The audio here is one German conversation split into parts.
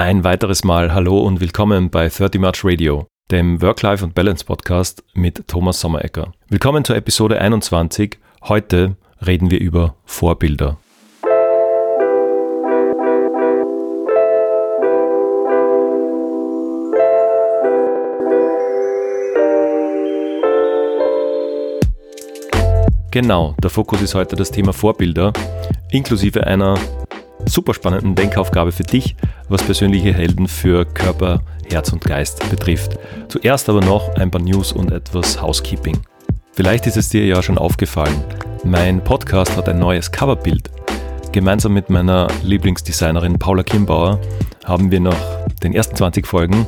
Ein weiteres Mal Hallo und willkommen bei 30 March Radio, dem Work-Life und Balance Podcast mit Thomas Sommerecker. Willkommen zur Episode 21. Heute reden wir über Vorbilder. Genau, der Fokus ist heute das Thema Vorbilder, inklusive einer super spannenden Denkaufgabe für dich, was persönliche Helden für Körper, Herz und Geist betrifft. Zuerst aber noch ein paar News und etwas Housekeeping. Vielleicht ist es dir ja schon aufgefallen, mein Podcast hat ein neues Coverbild. Gemeinsam mit meiner Lieblingsdesignerin Paula Kimbauer haben wir nach den ersten 20 Folgen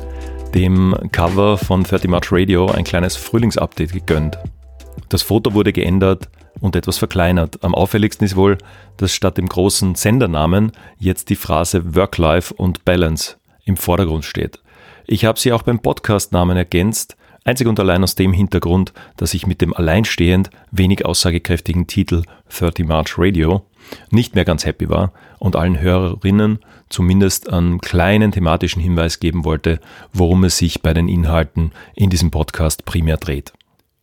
dem Cover von 30 March Radio ein kleines Frühlingsupdate gegönnt. Das Foto wurde geändert, und etwas verkleinert. Am auffälligsten ist wohl, dass statt dem großen Sendernamen jetzt die Phrase Work-Life und Balance im Vordergrund steht. Ich habe sie auch beim Podcastnamen ergänzt, einzig und allein aus dem Hintergrund, dass ich mit dem alleinstehend wenig aussagekräftigen Titel 30 March Radio nicht mehr ganz happy war und allen Hörerinnen zumindest einen kleinen thematischen Hinweis geben wollte, worum es sich bei den Inhalten in diesem Podcast primär dreht.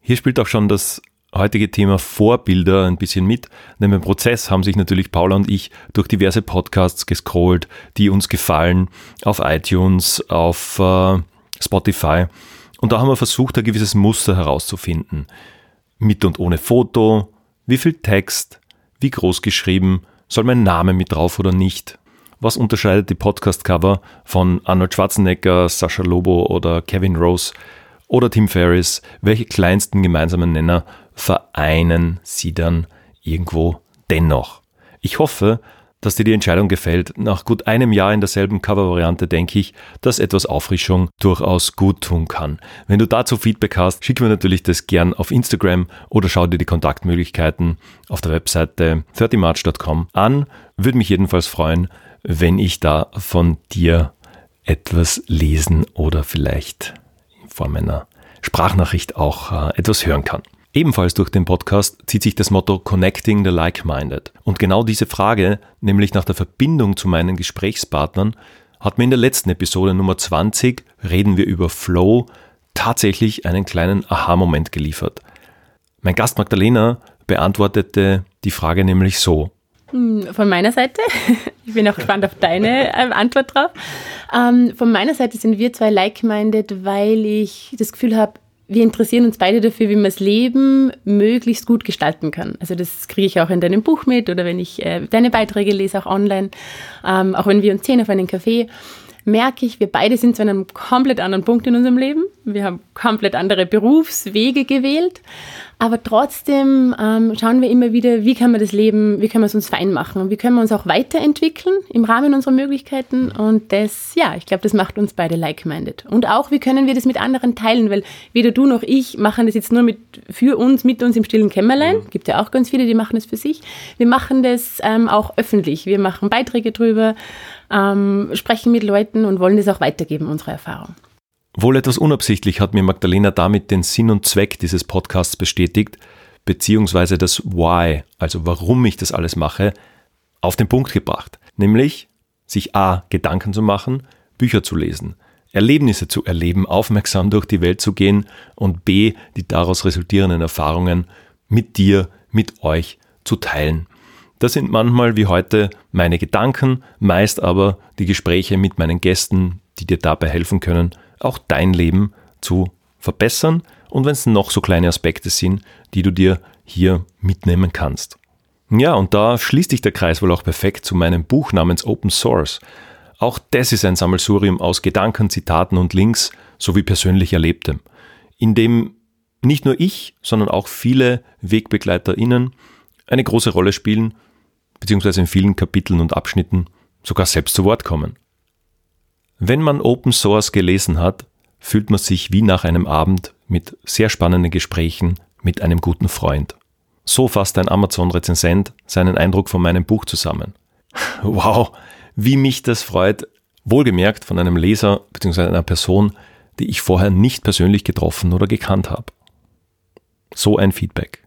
Hier spielt auch schon das heutige Thema Vorbilder ein bisschen mit. Denn beim Prozess haben sich natürlich Paula und ich durch diverse Podcasts gescrollt, die uns gefallen, auf iTunes, auf äh, Spotify. Und da haben wir versucht, ein gewisses Muster herauszufinden. Mit und ohne Foto, wie viel Text, wie groß geschrieben, soll mein Name mit drauf oder nicht? Was unterscheidet die Podcast-Cover von Arnold Schwarzenegger, Sascha Lobo oder Kevin Rose oder Tim Ferriss? Welche kleinsten gemeinsamen Nenner vereinen sie dann irgendwo dennoch. Ich hoffe, dass dir die Entscheidung gefällt. Nach gut einem Jahr in derselben Covervariante denke ich, dass etwas Auffrischung durchaus gut tun kann. Wenn du dazu Feedback hast, schick mir natürlich das gern auf Instagram oder schau dir die Kontaktmöglichkeiten auf der Webseite 30march.com an. Würde mich jedenfalls freuen, wenn ich da von dir etwas lesen oder vielleicht in Form einer Sprachnachricht auch äh, etwas hören kann. Ebenfalls durch den Podcast zieht sich das Motto Connecting the Like-Minded. Und genau diese Frage, nämlich nach der Verbindung zu meinen Gesprächspartnern, hat mir in der letzten Episode Nummer 20, reden wir über Flow, tatsächlich einen kleinen Aha-Moment geliefert. Mein Gast Magdalena beantwortete die Frage nämlich so. Hm, von meiner Seite, ich bin auch gespannt auf deine äh, Antwort drauf. Ähm, von meiner Seite sind wir zwei like-minded, weil ich das Gefühl habe, wir interessieren uns beide dafür, wie man das Leben möglichst gut gestalten kann. Also das kriege ich auch in deinem Buch mit oder wenn ich äh, deine Beiträge lese, auch online, ähm, auch wenn wir uns sehen auf einen Café merke ich, wir beide sind zu einem komplett anderen Punkt in unserem Leben. Wir haben komplett andere Berufswege gewählt. Aber trotzdem ähm, schauen wir immer wieder, wie kann man das Leben, wie können wir es uns fein machen und wie können wir uns auch weiterentwickeln im Rahmen unserer Möglichkeiten. Und das, ja, ich glaube, das macht uns beide like-minded. Und auch, wie können wir das mit anderen teilen, weil weder du noch ich machen das jetzt nur mit, für uns, mit uns im stillen Kämmerlein. Mhm. Gibt ja auch ganz viele, die machen das für sich. Wir machen das ähm, auch öffentlich. Wir machen Beiträge drüber ähm, sprechen mit Leuten und wollen das auch weitergeben, unsere Erfahrung. Wohl etwas unabsichtlich hat mir Magdalena damit den Sinn und Zweck dieses Podcasts bestätigt, beziehungsweise das Why, also warum ich das alles mache, auf den Punkt gebracht. Nämlich, sich A, Gedanken zu machen, Bücher zu lesen, Erlebnisse zu erleben, aufmerksam durch die Welt zu gehen und B, die daraus resultierenden Erfahrungen mit dir, mit euch zu teilen. Das sind manchmal wie heute meine Gedanken, meist aber die Gespräche mit meinen Gästen, die dir dabei helfen können, auch dein Leben zu verbessern und wenn es noch so kleine Aspekte sind, die du dir hier mitnehmen kannst. Ja, und da schließt sich der Kreis wohl auch perfekt zu meinem Buch namens Open Source. Auch das ist ein Sammelsurium aus Gedanken, Zitaten und Links sowie persönlich Erlebtem, in dem nicht nur ich, sondern auch viele WegbegleiterInnen eine große Rolle spielen beziehungsweise in vielen Kapiteln und Abschnitten sogar selbst zu Wort kommen. Wenn man Open Source gelesen hat, fühlt man sich wie nach einem Abend mit sehr spannenden Gesprächen mit einem guten Freund. So fasst ein Amazon-Rezensent seinen Eindruck von meinem Buch zusammen. Wow, wie mich das freut, wohlgemerkt von einem Leser bzw. einer Person, die ich vorher nicht persönlich getroffen oder gekannt habe. So ein Feedback.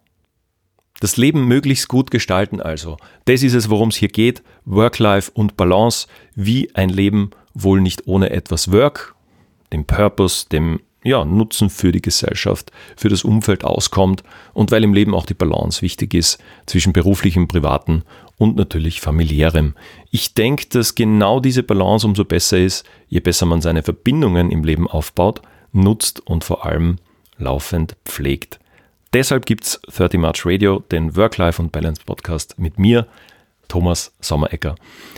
Das Leben möglichst gut gestalten also. Das ist es, worum es hier geht. Work-Life und Balance, wie ein Leben wohl nicht ohne etwas Work, dem Purpose, dem ja, Nutzen für die Gesellschaft, für das Umfeld auskommt und weil im Leben auch die Balance wichtig ist zwischen beruflichem, privaten und natürlich familiärem. Ich denke, dass genau diese Balance umso besser ist, je besser man seine Verbindungen im Leben aufbaut, nutzt und vor allem laufend pflegt. Deshalb gibt es 30 March Radio, den Work-Life und Balance Podcast mit mir, Thomas Sommerecker.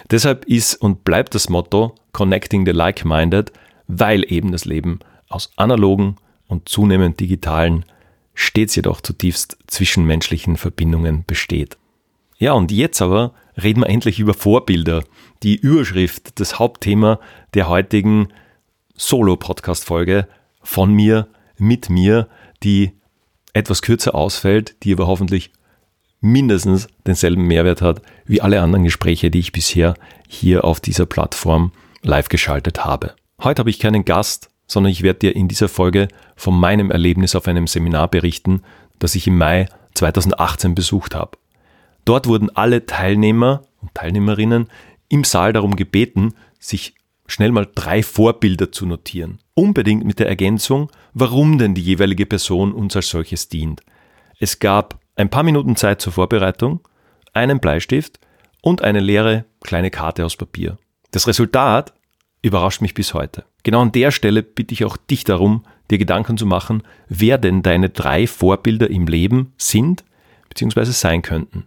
Deshalb ist und bleibt das Motto Connecting the Like-Minded, weil eben das Leben aus analogen und zunehmend digitalen, stets jedoch zutiefst zwischenmenschlichen Verbindungen besteht. Ja, und jetzt aber reden wir endlich über Vorbilder, die Überschrift, das Hauptthema der heutigen Solo-Podcast-Folge von mir, mit mir, die etwas kürzer ausfällt, die aber hoffentlich mindestens denselben Mehrwert hat wie alle anderen Gespräche, die ich bisher hier auf dieser Plattform live geschaltet habe. Heute habe ich keinen Gast, sondern ich werde dir in dieser Folge von meinem Erlebnis auf einem Seminar berichten, das ich im Mai 2018 besucht habe. Dort wurden alle Teilnehmer und Teilnehmerinnen im Saal darum gebeten, sich schnell mal drei Vorbilder zu notieren. Unbedingt mit der Ergänzung, warum denn die jeweilige Person uns als solches dient. Es gab ein paar Minuten Zeit zur Vorbereitung, einen Bleistift und eine leere kleine Karte aus Papier. Das Resultat überrascht mich bis heute. Genau an der Stelle bitte ich auch dich darum, dir Gedanken zu machen, wer denn deine drei Vorbilder im Leben sind bzw. sein könnten.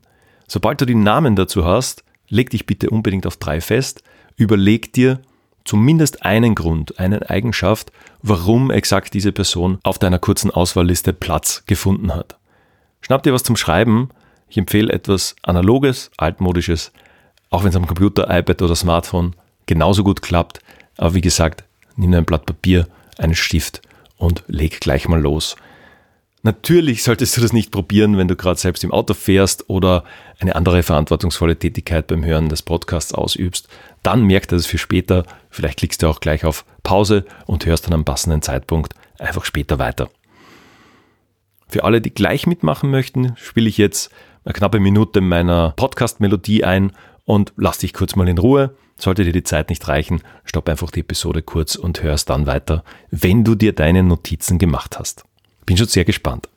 Sobald du die Namen dazu hast, leg dich bitte unbedingt auf drei fest, überleg dir zumindest einen Grund, eine Eigenschaft, warum exakt diese Person auf deiner kurzen Auswahlliste Platz gefunden hat. Schnapp dir was zum Schreiben. Ich empfehle etwas Analoges, Altmodisches, auch wenn es am Computer, iPad oder Smartphone genauso gut klappt. Aber wie gesagt, nimm ein Blatt Papier, einen Stift und leg gleich mal los. Natürlich solltest du das nicht probieren, wenn du gerade selbst im Auto fährst oder eine andere verantwortungsvolle Tätigkeit beim Hören des Podcasts ausübst. Dann merkt er das für später. Vielleicht klickst du auch gleich auf Pause und hörst dann am passenden Zeitpunkt einfach später weiter. Für alle, die gleich mitmachen möchten, spiele ich jetzt eine knappe Minute meiner Podcast-Melodie ein und lass dich kurz mal in Ruhe. Sollte dir die Zeit nicht reichen, stopp einfach die Episode kurz und hörst dann weiter, wenn du dir deine Notizen gemacht hast. Bin schon sehr gespannt.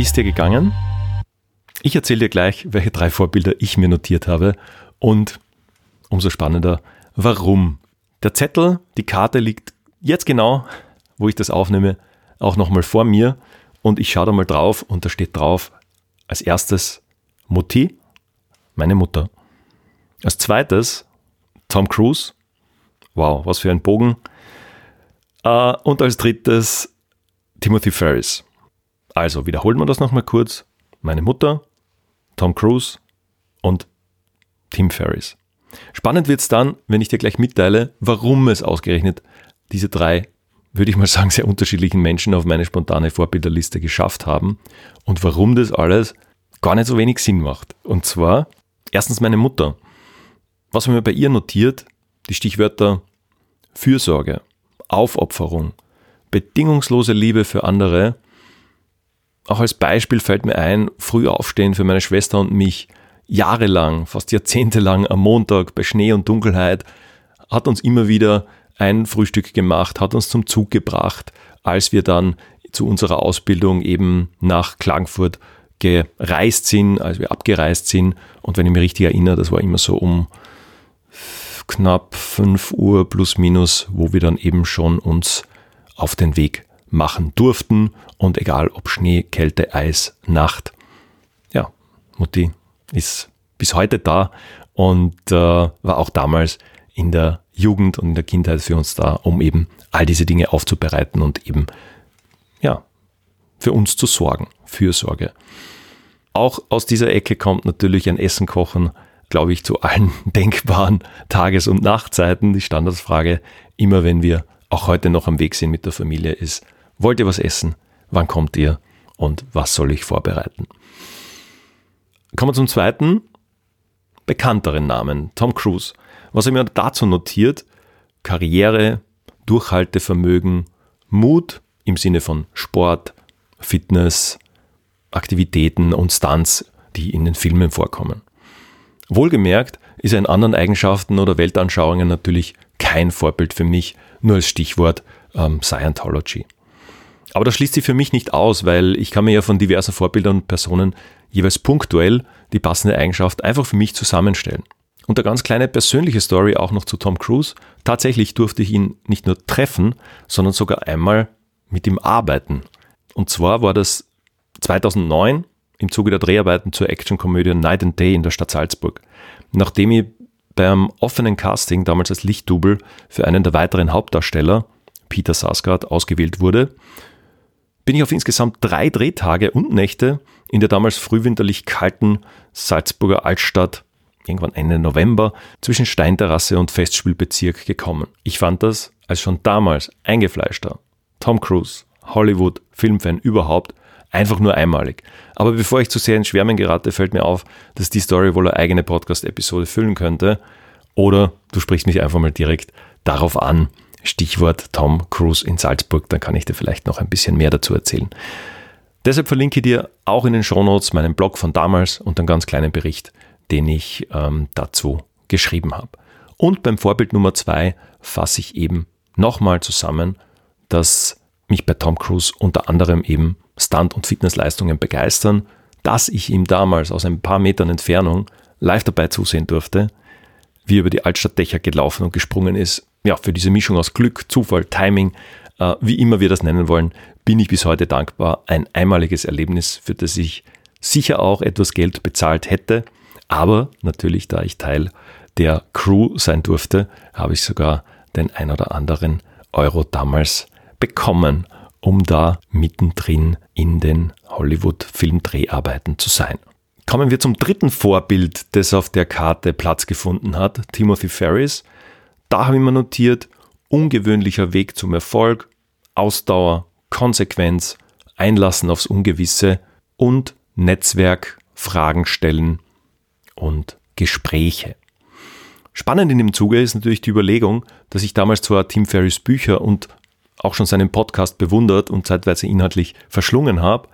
Wie ist dir gegangen? Ich erzähle dir gleich, welche drei Vorbilder ich mir notiert habe und umso spannender, warum. Der Zettel, die Karte liegt jetzt genau, wo ich das aufnehme, auch nochmal vor mir und ich schaue da mal drauf und da steht drauf als erstes Mutti, meine Mutter. Als zweites Tom Cruise. Wow, was für ein Bogen. Äh, und als drittes Timothy Ferris. Also wiederholen wir das nochmal kurz. Meine Mutter, Tom Cruise und Tim Ferriss. Spannend wird es dann, wenn ich dir gleich mitteile, warum es ausgerechnet diese drei, würde ich mal sagen, sehr unterschiedlichen Menschen auf meine spontane Vorbilderliste geschafft haben und warum das alles gar nicht so wenig Sinn macht. Und zwar erstens meine Mutter. Was haben wir bei ihr notiert? Die Stichwörter Fürsorge, Aufopferung, bedingungslose Liebe für andere auch als Beispiel fällt mir ein, früh aufstehen für meine Schwester und mich, jahrelang, fast jahrzehntelang am Montag bei Schnee und Dunkelheit, hat uns immer wieder ein Frühstück gemacht, hat uns zum Zug gebracht, als wir dann zu unserer Ausbildung eben nach Klagenfurt gereist sind, als wir abgereist sind. Und wenn ich mich richtig erinnere, das war immer so um knapp 5 Uhr plus minus, wo wir dann eben schon uns auf den Weg machen durften. Und egal ob Schnee, Kälte, Eis, Nacht. Ja, Mutti ist bis heute da und äh, war auch damals in der Jugend und in der Kindheit für uns da, um eben all diese Dinge aufzubereiten und eben, ja, für uns zu sorgen. Fürsorge. Auch aus dieser Ecke kommt natürlich ein Essen kochen, glaube ich, zu allen denkbaren Tages- und Nachtzeiten. Die Standardsfrage, immer wenn wir auch heute noch am Weg sind mit der Familie, ist, wollt ihr was essen? Wann kommt ihr? Und was soll ich vorbereiten? Kommen wir zum zweiten, bekannteren Namen, Tom Cruise. Was er mir dazu notiert, Karriere, Durchhaltevermögen, Mut im Sinne von Sport, Fitness, Aktivitäten und Stunts, die in den Filmen vorkommen. Wohlgemerkt ist er in anderen Eigenschaften oder Weltanschauungen natürlich kein Vorbild für mich, nur als Stichwort ähm, Scientology. Aber das schließt sich für mich nicht aus, weil ich kann mir ja von diversen Vorbildern und Personen jeweils punktuell die passende Eigenschaft einfach für mich zusammenstellen. Und eine ganz kleine persönliche Story auch noch zu Tom Cruise. Tatsächlich durfte ich ihn nicht nur treffen, sondern sogar einmal mit ihm arbeiten. Und zwar war das 2009 im Zuge der Dreharbeiten zur Actionkomödie Night and Day in der Stadt Salzburg. Nachdem ich beim offenen Casting damals als Lichtdubel für einen der weiteren Hauptdarsteller, Peter Sarsgaard, ausgewählt wurde, bin ich auf insgesamt drei Drehtage und Nächte in der damals frühwinterlich kalten Salzburger Altstadt, irgendwann Ende November, zwischen Steinterrasse und Festspielbezirk gekommen. Ich fand das als schon damals eingefleischter Tom Cruise, Hollywood, Filmfan überhaupt, einfach nur einmalig. Aber bevor ich zu sehr ins Schwärmen gerate, fällt mir auf, dass die Story wohl eine eigene Podcast-Episode füllen könnte. Oder du sprichst mich einfach mal direkt darauf an. Stichwort Tom Cruise in Salzburg, dann kann ich dir vielleicht noch ein bisschen mehr dazu erzählen. Deshalb verlinke ich dir auch in den Shownotes meinen Blog von damals und einen ganz kleinen Bericht, den ich ähm, dazu geschrieben habe. Und beim Vorbild Nummer zwei fasse ich eben nochmal zusammen, dass mich bei Tom Cruise unter anderem eben Stunt- und Fitnessleistungen begeistern, dass ich ihm damals aus ein paar Metern Entfernung live dabei zusehen durfte, wie er über die Altstadtdächer gelaufen und gesprungen ist. Ja, für diese Mischung aus Glück, Zufall, Timing, äh, wie immer wir das nennen wollen, bin ich bis heute dankbar. Ein einmaliges Erlebnis, für das ich sicher auch etwas Geld bezahlt hätte. Aber natürlich, da ich Teil der Crew sein durfte, habe ich sogar den ein oder anderen Euro damals bekommen, um da mittendrin in den Hollywood-Filmdreharbeiten zu sein. Kommen wir zum dritten Vorbild, das auf der Karte Platz gefunden hat, Timothy Ferris. Da habe ich mir notiert, ungewöhnlicher Weg zum Erfolg, Ausdauer, Konsequenz, Einlassen aufs Ungewisse und Netzwerk, Fragen stellen und Gespräche. Spannend in dem Zuge ist natürlich die Überlegung, dass ich damals zwar Tim Ferris Bücher und auch schon seinen Podcast bewundert und zeitweise inhaltlich verschlungen habe.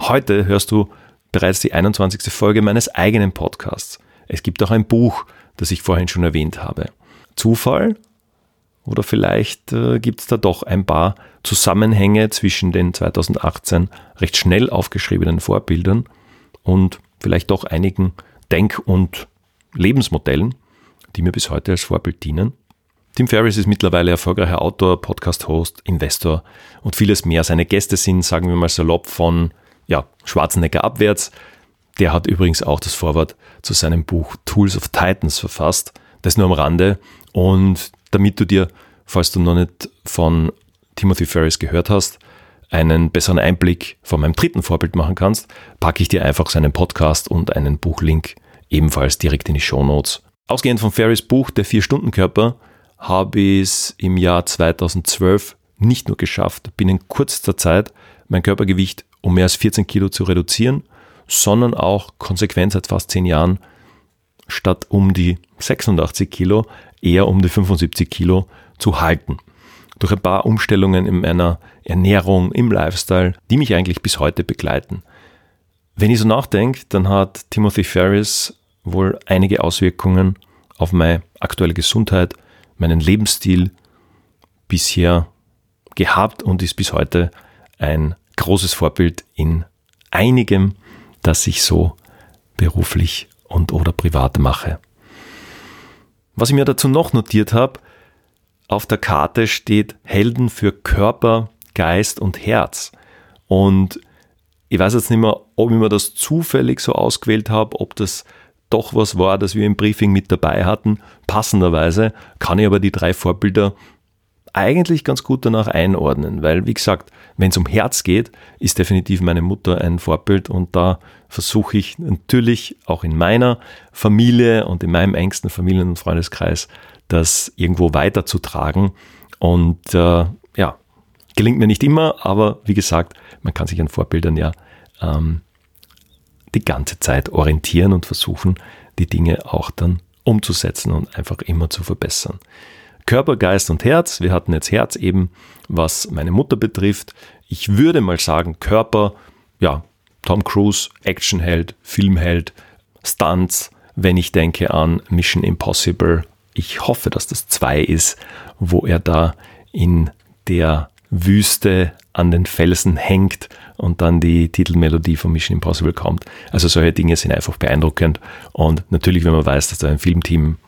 Heute hörst du bereits die 21. Folge meines eigenen Podcasts. Es gibt auch ein Buch, das ich vorhin schon erwähnt habe. Zufall? Oder vielleicht äh, gibt es da doch ein paar Zusammenhänge zwischen den 2018 recht schnell aufgeschriebenen Vorbildern und vielleicht doch einigen Denk- und Lebensmodellen, die mir bis heute als Vorbild dienen. Tim Ferriss ist mittlerweile erfolgreicher Autor, Podcast-Host, Investor und vieles mehr. Seine Gäste sind, sagen wir mal salopp, von ja, Schwarzenegger abwärts. Der hat übrigens auch das Vorwort zu seinem Buch Tools of Titans verfasst. Das nur am Rande. Und damit du dir, falls du noch nicht von Timothy Ferris gehört hast, einen besseren Einblick von meinem dritten Vorbild machen kannst, packe ich dir einfach seinen Podcast und einen Buchlink ebenfalls direkt in die Show Notes. Ausgehend von Ferris Buch Der Vier-Stunden-Körper habe ich es im Jahr 2012 nicht nur geschafft, binnen kürzester Zeit mein Körpergewicht um mehr als 14 Kilo zu reduzieren, sondern auch konsequent seit fast 10 Jahren statt um die 86 Kilo eher um die 75 Kilo zu halten. Durch ein paar Umstellungen in meiner Ernährung, im Lifestyle, die mich eigentlich bis heute begleiten. Wenn ich so nachdenke, dann hat Timothy Ferris wohl einige Auswirkungen auf meine aktuelle Gesundheit, meinen Lebensstil bisher gehabt und ist bis heute ein großes Vorbild in einigem, das ich so beruflich und oder privat mache. Was ich mir dazu noch notiert habe, auf der Karte steht Helden für Körper, Geist und Herz. Und ich weiß jetzt nicht mehr, ob ich mir das zufällig so ausgewählt habe, ob das doch was war, das wir im Briefing mit dabei hatten. Passenderweise kann ich aber die drei Vorbilder eigentlich ganz gut danach einordnen, weil, wie gesagt, wenn es um Herz geht, ist definitiv meine Mutter ein Vorbild und da versuche ich natürlich auch in meiner Familie und in meinem engsten Familien- und Freundeskreis das irgendwo weiterzutragen. Und äh, ja, gelingt mir nicht immer, aber wie gesagt, man kann sich an Vorbildern ja ähm, die ganze Zeit orientieren und versuchen, die Dinge auch dann umzusetzen und einfach immer zu verbessern. Körper, Geist und Herz. Wir hatten jetzt Herz eben, was meine Mutter betrifft. Ich würde mal sagen, Körper, ja, Tom Cruise, Actionheld, Filmheld, Stunts, wenn ich denke an Mission Impossible. Ich hoffe, dass das zwei ist, wo er da in der Wüste an den Felsen hängt und dann die Titelmelodie von Mission Impossible kommt. Also solche Dinge sind einfach beeindruckend. Und natürlich, wenn man weiß, dass da ein Filmteam,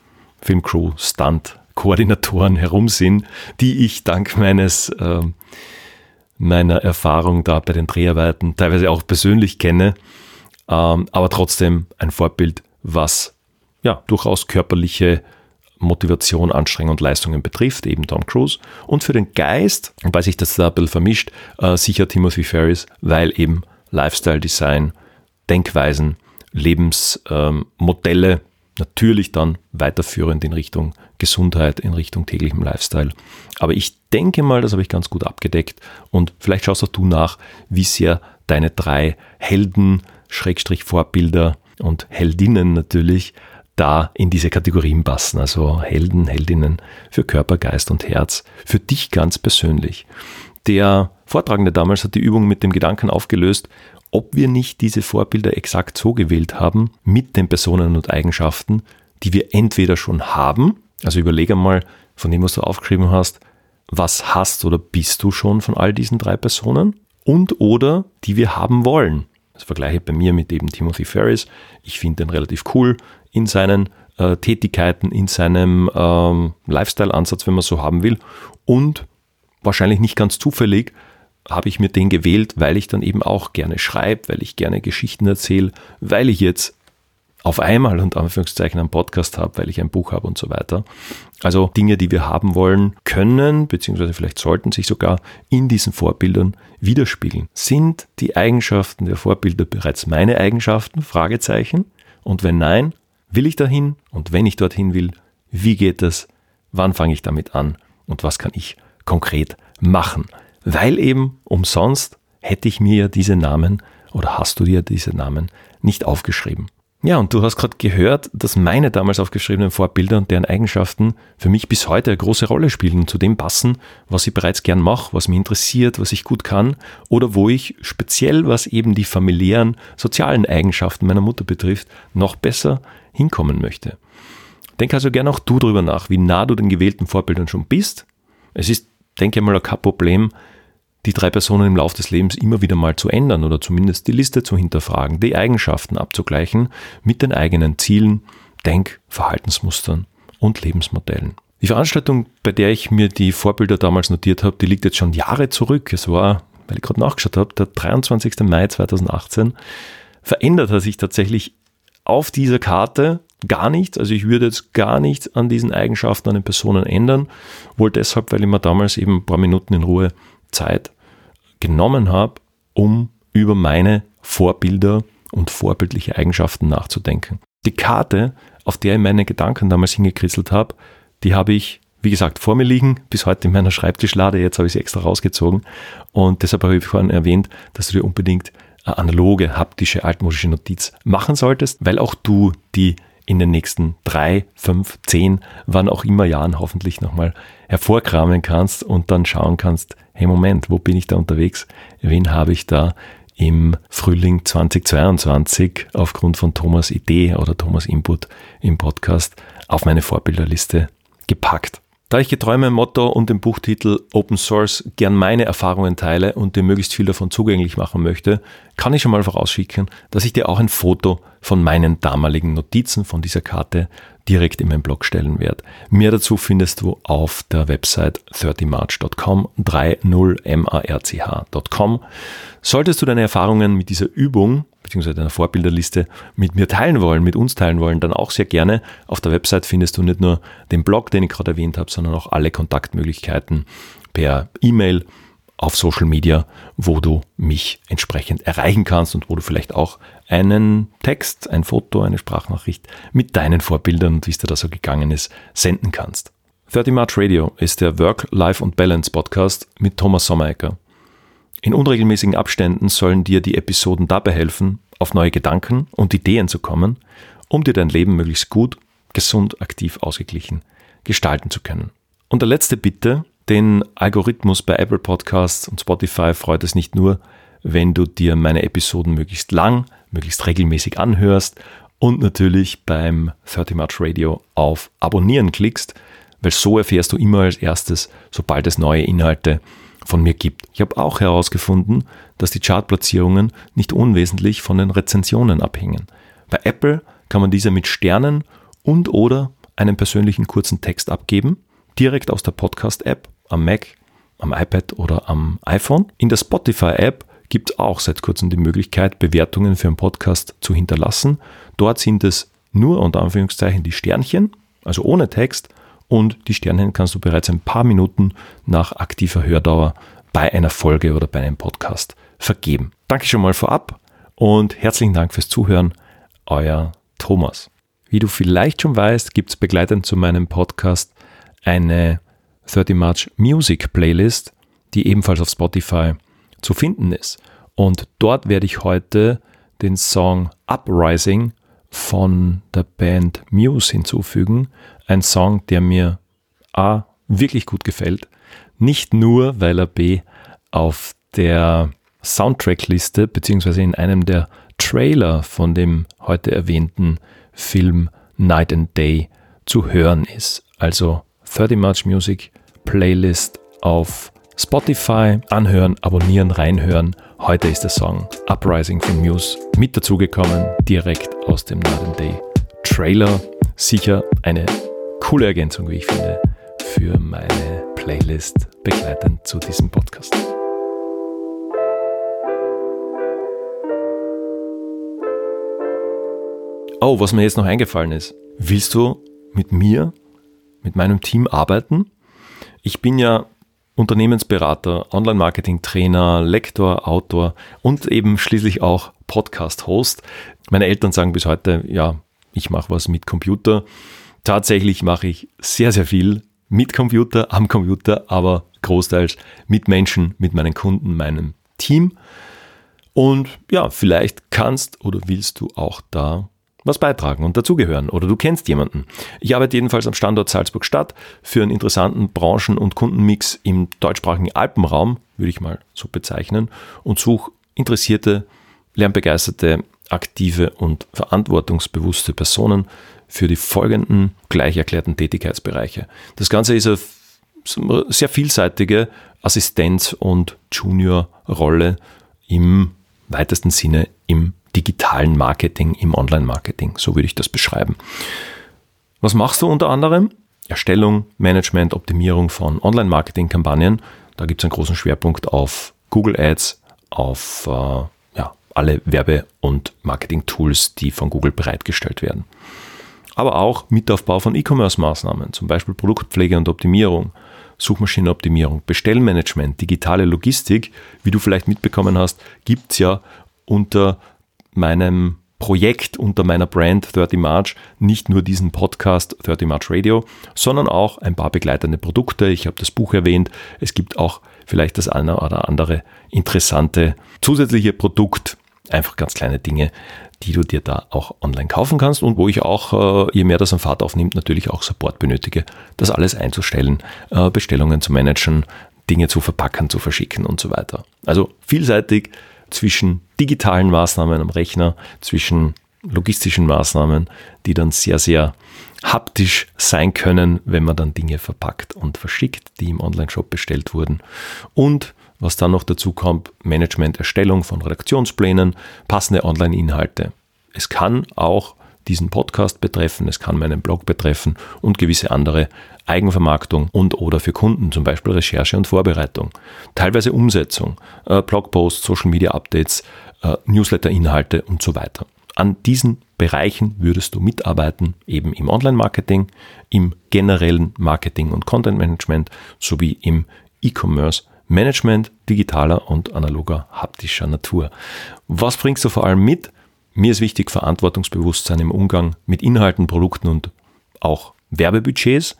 Filmcrew, Stunt, Koordinatoren herum sind, die ich dank meines äh, meiner Erfahrung da bei den Dreharbeiten teilweise auch persönlich kenne, ähm, aber trotzdem ein Vorbild, was ja durchaus körperliche Motivation, Anstrengung und Leistungen betrifft, eben Tom Cruise. Und für den Geist, wobei sich das da ein bisschen vermischt, äh, sicher Timothy Ferris, weil eben Lifestyle Design, Denkweisen, Lebensmodelle ähm, natürlich dann weiterführend in Richtung Gesundheit, in Richtung täglichem Lifestyle. Aber ich denke mal, das habe ich ganz gut abgedeckt und vielleicht schaust auch du nach, wie sehr deine drei Helden, Schrägstrich Vorbilder und Heldinnen natürlich da in diese Kategorien passen. Also Helden, Heldinnen für Körper, Geist und Herz. Für dich ganz persönlich. Der Vortragende damals hat die Übung mit dem Gedanken aufgelöst, ob wir nicht diese Vorbilder exakt so gewählt haben mit den Personen und Eigenschaften, die wir entweder schon haben, also überlege mal von dem, was du aufgeschrieben hast, was hast oder bist du schon von all diesen drei Personen und oder die wir haben wollen. Das vergleiche ich bei mir mit eben Timothy Ferris. Ich finde den relativ cool in seinen äh, Tätigkeiten, in seinem ähm, Lifestyle-Ansatz, wenn man so haben will. Und wahrscheinlich nicht ganz zufällig habe ich mir den gewählt, weil ich dann eben auch gerne schreibe, weil ich gerne Geschichten erzähle, weil ich jetzt auf einmal und Anführungszeichen einen Podcast habe, weil ich ein Buch habe und so weiter. Also Dinge, die wir haben wollen, können, beziehungsweise vielleicht sollten sich sogar in diesen Vorbildern widerspiegeln. Sind die Eigenschaften der Vorbilder bereits meine Eigenschaften? Fragezeichen. Und wenn nein, will ich dahin? Und wenn ich dorthin will, wie geht das? Wann fange ich damit an? Und was kann ich konkret machen? Weil eben umsonst hätte ich mir ja diese Namen oder hast du dir diese Namen nicht aufgeschrieben. Ja, und du hast gerade gehört, dass meine damals aufgeschriebenen Vorbilder und deren Eigenschaften für mich bis heute eine große Rolle spielen und zu dem passen, was ich bereits gern mache, was mich interessiert, was ich gut kann oder wo ich speziell, was eben die familiären, sozialen Eigenschaften meiner Mutter betrifft, noch besser hinkommen möchte. Denk also gern auch du darüber nach, wie nah du den gewählten Vorbildern schon bist. Es ist, denke mal, kein Problem, die drei Personen im Laufe des Lebens immer wieder mal zu ändern oder zumindest die Liste zu hinterfragen, die Eigenschaften abzugleichen mit den eigenen Zielen, Denk-, Verhaltensmustern und Lebensmodellen. Die Veranstaltung, bei der ich mir die Vorbilder damals notiert habe, die liegt jetzt schon Jahre zurück. Es war, weil ich gerade nachgeschaut habe, der 23. Mai 2018. Verändert hat sich tatsächlich auf dieser Karte gar nichts. Also ich würde jetzt gar nichts an diesen Eigenschaften an den Personen ändern. Wohl deshalb, weil ich mir damals eben ein paar Minuten in Ruhe Zeit genommen habe, um über meine Vorbilder und vorbildliche Eigenschaften nachzudenken. Die Karte, auf der ich meine Gedanken damals hingekritzelt habe, die habe ich, wie gesagt, vor mir liegen, bis heute in meiner Schreibtischlade. Jetzt habe ich sie extra rausgezogen. Und deshalb habe ich vorhin erwähnt, dass du dir unbedingt eine analoge, haptische, altmodische Notiz machen solltest, weil auch du die in den nächsten drei, fünf, zehn, wann auch immer Jahren hoffentlich nochmal hervorkramen kannst und dann schauen kannst, hey Moment, wo bin ich da unterwegs? Wen habe ich da im Frühling 2022 aufgrund von Thomas Idee oder Thomas Input im Podcast auf meine Vorbilderliste gepackt? Da ich getreu meinem Motto und dem Buchtitel Open Source gern meine Erfahrungen teile und dir möglichst viel davon zugänglich machen möchte, kann ich schon mal vorausschicken, dass ich dir auch ein Foto von meinen damaligen Notizen von dieser Karte direkt in meinen Blog stellen werde. Mehr dazu findest du auf der Website 30march.com, 30march.com. Solltest du deine Erfahrungen mit dieser Übung beziehungsweise deiner Vorbilderliste mit mir teilen wollen, mit uns teilen wollen, dann auch sehr gerne. Auf der Website findest du nicht nur den Blog, den ich gerade erwähnt habe, sondern auch alle Kontaktmöglichkeiten per E-Mail, auf Social Media, wo du mich entsprechend erreichen kannst und wo du vielleicht auch einen Text, ein Foto, eine Sprachnachricht mit deinen Vorbildern und wie es dir da so gegangen ist, senden kannst. 30 March Radio ist der Work, Life und Balance Podcast mit Thomas Sommerecker. In unregelmäßigen Abständen sollen dir die Episoden dabei helfen, auf neue Gedanken und Ideen zu kommen, um dir dein Leben möglichst gut, gesund, aktiv, ausgeglichen gestalten zu können. Und der letzte Bitte, den Algorithmus bei Apple Podcasts und Spotify freut es nicht nur, wenn du dir meine Episoden möglichst lang, möglichst regelmäßig anhörst und natürlich beim 30 March Radio auf Abonnieren klickst, weil so erfährst du immer als erstes, sobald es neue Inhalte von mir gibt. Ich habe auch herausgefunden, dass die Chartplatzierungen nicht unwesentlich von den Rezensionen abhängen. Bei Apple kann man diese mit Sternen und oder einen persönlichen kurzen Text abgeben, direkt aus der Podcast-App am Mac, am iPad oder am iPhone. In der Spotify-App gibt es auch seit kurzem die Möglichkeit, Bewertungen für einen Podcast zu hinterlassen. Dort sind es nur unter Anführungszeichen die Sternchen, also ohne Text und die Sternchen kannst du bereits ein paar Minuten nach aktiver Hördauer bei einer Folge oder bei einem Podcast vergeben. Danke schon mal vorab und herzlichen Dank fürs Zuhören. Euer Thomas. Wie du vielleicht schon weißt, gibt es begleitend zu meinem Podcast eine 30 March Music Playlist, die ebenfalls auf Spotify zu finden ist. Und dort werde ich heute den Song Uprising von der Band Muse hinzufügen, ein Song, der mir A wirklich gut gefällt. Nicht nur, weil er B auf der Soundtrackliste beziehungsweise in einem der Trailer von dem heute erwähnten Film Night and Day zu hören ist. Also 30 March Music Playlist auf Spotify anhören, abonnieren, reinhören. Heute ist der Song Uprising von Muse mit dazugekommen, direkt aus dem and Day Trailer. Sicher eine coole Ergänzung, wie ich finde, für meine Playlist begleitend zu diesem Podcast. Oh, was mir jetzt noch eingefallen ist. Willst du mit mir, mit meinem Team arbeiten? Ich bin ja Unternehmensberater, Online-Marketing-Trainer, Lektor, Autor und eben schließlich auch Podcast-Host. Meine Eltern sagen bis heute, ja, ich mache was mit Computer. Tatsächlich mache ich sehr, sehr viel mit Computer, am Computer, aber großteils mit Menschen, mit meinen Kunden, meinem Team. Und ja, vielleicht kannst oder willst du auch da was beitragen und dazugehören oder du kennst jemanden. Ich arbeite jedenfalls am Standort Salzburg-Stadt für einen interessanten Branchen- und Kundenmix im deutschsprachigen Alpenraum, würde ich mal so bezeichnen, und suche interessierte, lernbegeisterte, aktive und verantwortungsbewusste Personen für die folgenden gleich erklärten Tätigkeitsbereiche. Das Ganze ist eine sehr vielseitige Assistenz- und Junior-Rolle im weitesten Sinne im digitalen Marketing, im Online-Marketing. So würde ich das beschreiben. Was machst du unter anderem? Erstellung, Management, Optimierung von Online-Marketing-Kampagnen. Da gibt es einen großen Schwerpunkt auf Google Ads, auf äh, ja, alle Werbe- und Marketing-Tools, die von Google bereitgestellt werden aber auch Mitaufbau von E-Commerce-Maßnahmen, zum Beispiel Produktpflege und Optimierung, Suchmaschinenoptimierung, Bestellmanagement, digitale Logistik. Wie du vielleicht mitbekommen hast, gibt es ja unter meinem Projekt, unter meiner Brand 30 March nicht nur diesen Podcast 30 March Radio, sondern auch ein paar begleitende Produkte. Ich habe das Buch erwähnt. Es gibt auch vielleicht das eine oder andere interessante zusätzliche Produkt. Einfach ganz kleine Dinge, die du dir da auch online kaufen kannst und wo ich auch, äh, je mehr das an Fahrt aufnimmt, natürlich auch Support benötige, das alles einzustellen, äh, Bestellungen zu managen, Dinge zu verpacken, zu verschicken und so weiter. Also vielseitig zwischen digitalen Maßnahmen am Rechner, zwischen logistischen Maßnahmen, die dann sehr, sehr haptisch sein können, wenn man dann Dinge verpackt und verschickt, die im Online-Shop bestellt wurden. Und was dann noch dazu kommt, Management, Erstellung von Redaktionsplänen, passende Online-Inhalte. Es kann auch diesen Podcast betreffen, es kann meinen Blog betreffen und gewisse andere Eigenvermarktung und oder für Kunden, zum Beispiel Recherche und Vorbereitung. Teilweise Umsetzung, äh, Blogposts, Social Media Updates, äh, Newsletter-Inhalte und so weiter. An diesen Bereichen würdest du mitarbeiten, eben im Online-Marketing, im generellen Marketing und Content-Management sowie im E-Commerce Management digitaler und analoger haptischer Natur. Was bringst du vor allem mit? Mir ist wichtig Verantwortungsbewusstsein im Umgang mit Inhalten, Produkten und auch Werbebudgets,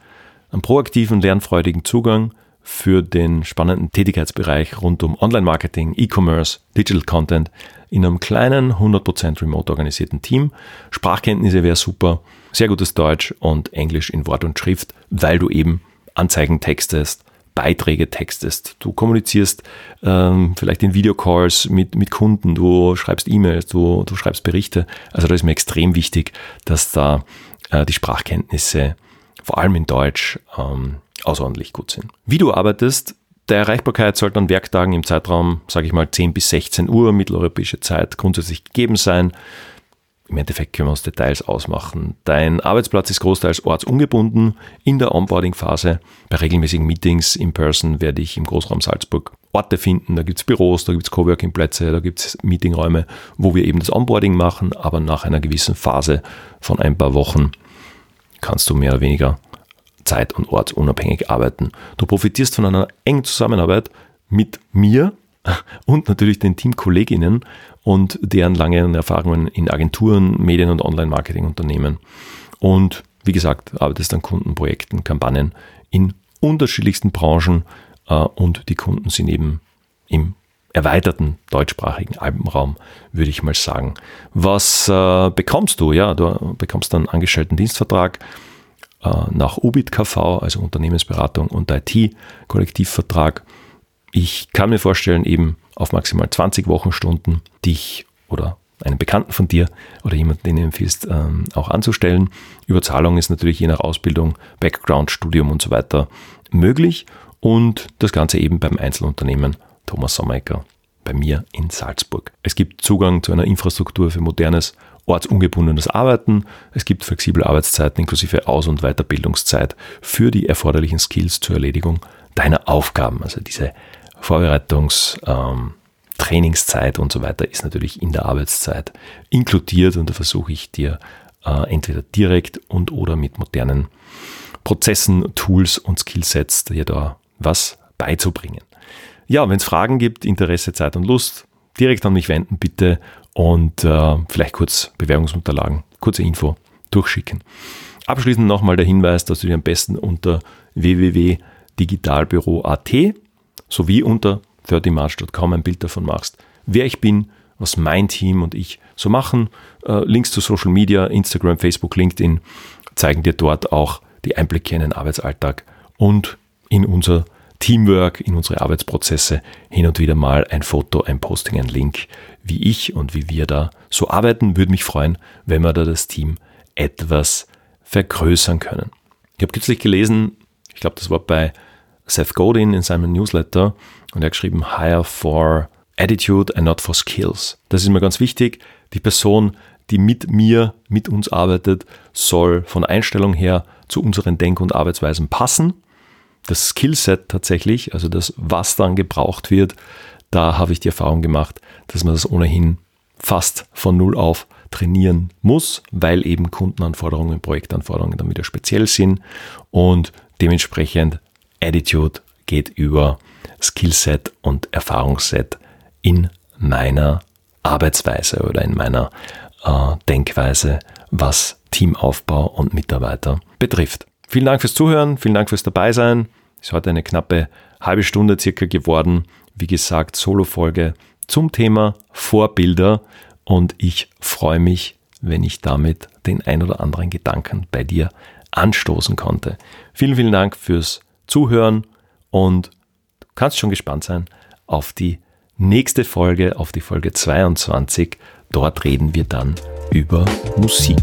einen proaktiven, lernfreudigen Zugang für den spannenden Tätigkeitsbereich rund um Online-Marketing, E-Commerce, Digital Content in einem kleinen, 100% remote organisierten Team. Sprachkenntnisse wäre super, sehr gutes Deutsch und Englisch in Wort und Schrift, weil du eben Anzeigen textest, Beiträge textest, du kommunizierst ähm, vielleicht in Videocalls mit, mit Kunden, du schreibst E-Mails, du, du schreibst Berichte. Also da ist mir extrem wichtig, dass da äh, die Sprachkenntnisse vor allem in Deutsch ähm, außerordentlich gut sind. Wie du arbeitest, der Erreichbarkeit sollte an Werktagen im Zeitraum, sage ich mal, 10 bis 16 Uhr mitteleuropäische Zeit grundsätzlich gegeben sein. Im Endeffekt können wir uns Details ausmachen. Dein Arbeitsplatz ist großteils ortsungebunden. In der Onboarding-Phase, bei regelmäßigen Meetings in Person, werde ich im Großraum Salzburg Orte finden. Da gibt es Büros, da gibt es Coworking-Plätze, da gibt es Meetingräume, wo wir eben das Onboarding machen. Aber nach einer gewissen Phase von ein paar Wochen kannst du mehr oder weniger zeit- und ortsunabhängig arbeiten. Du profitierst von einer engen Zusammenarbeit mit mir und natürlich den Teamkolleginnen und deren langen Erfahrungen in Agenturen, Medien- und Online-Marketing-Unternehmen. Und wie gesagt, arbeitest an Kundenprojekten, Kampagnen in unterschiedlichsten Branchen äh, und die Kunden sind eben im erweiterten deutschsprachigen Alpenraum, würde ich mal sagen. Was äh, bekommst du? Ja, du bekommst einen Angestellten-Dienstvertrag äh, nach UBIT KV, also Unternehmensberatung und IT-Kollektivvertrag. Ich kann mir vorstellen, eben auf maximal 20 Wochenstunden dich oder einen Bekannten von dir oder jemanden, den du empfiehlst, ähm, auch anzustellen. Überzahlung ist natürlich je nach Ausbildung, Background, Studium und so weiter möglich und das Ganze eben beim Einzelunternehmen Thomas Sommecker bei mir in Salzburg. Es gibt Zugang zu einer Infrastruktur für modernes, ortsungebundenes Arbeiten. Es gibt flexible Arbeitszeiten inklusive Aus- und Weiterbildungszeit für die erforderlichen Skills zur Erledigung deiner Aufgaben. Also diese Vorbereitungs-, ähm, und so weiter ist natürlich in der Arbeitszeit inkludiert und da versuche ich dir äh, entweder direkt und oder mit modernen Prozessen, Tools und Skillsets dir da was beizubringen. Ja, wenn es Fragen gibt, Interesse, Zeit und Lust, direkt an mich wenden bitte und äh, vielleicht kurz Bewerbungsunterlagen, kurze Info durchschicken. Abschließend nochmal der Hinweis, dass du dir am besten unter www.digitalbüro.at sowie unter 30march.com ein Bild davon machst, wer ich bin, was mein Team und ich so machen. Äh, Links zu Social Media, Instagram, Facebook, LinkedIn zeigen dir dort auch die Einblicke in den Arbeitsalltag und in unser Teamwork, in unsere Arbeitsprozesse hin und wieder mal ein Foto, ein Posting, ein Link, wie ich und wie wir da so arbeiten. Würde mich freuen, wenn wir da das Team etwas vergrößern können. Ich habe kürzlich gelesen, ich glaube, das war bei Seth Godin in seinem Newsletter und er hat geschrieben, hire for attitude and not for skills. Das ist mir ganz wichtig. Die Person, die mit mir, mit uns arbeitet, soll von Einstellung her zu unseren Denk- und Arbeitsweisen passen. Das Skillset tatsächlich, also das, was dann gebraucht wird, da habe ich die Erfahrung gemacht, dass man das ohnehin fast von Null auf trainieren muss, weil eben Kundenanforderungen, Projektanforderungen dann wieder speziell sind und dementsprechend Attitude geht über Skillset und Erfahrungsset in meiner Arbeitsweise oder in meiner äh, Denkweise, was Teamaufbau und Mitarbeiter betrifft. Vielen Dank fürs Zuhören, vielen Dank fürs Dabeisein. Ist heute eine knappe halbe Stunde circa geworden. Wie gesagt, Solo-Folge zum Thema Vorbilder und ich freue mich, wenn ich damit den ein oder anderen Gedanken bei dir anstoßen konnte. Vielen, vielen Dank fürs Zuhören und du kannst schon gespannt sein auf die nächste Folge, auf die Folge 22. Dort reden wir dann über Musik.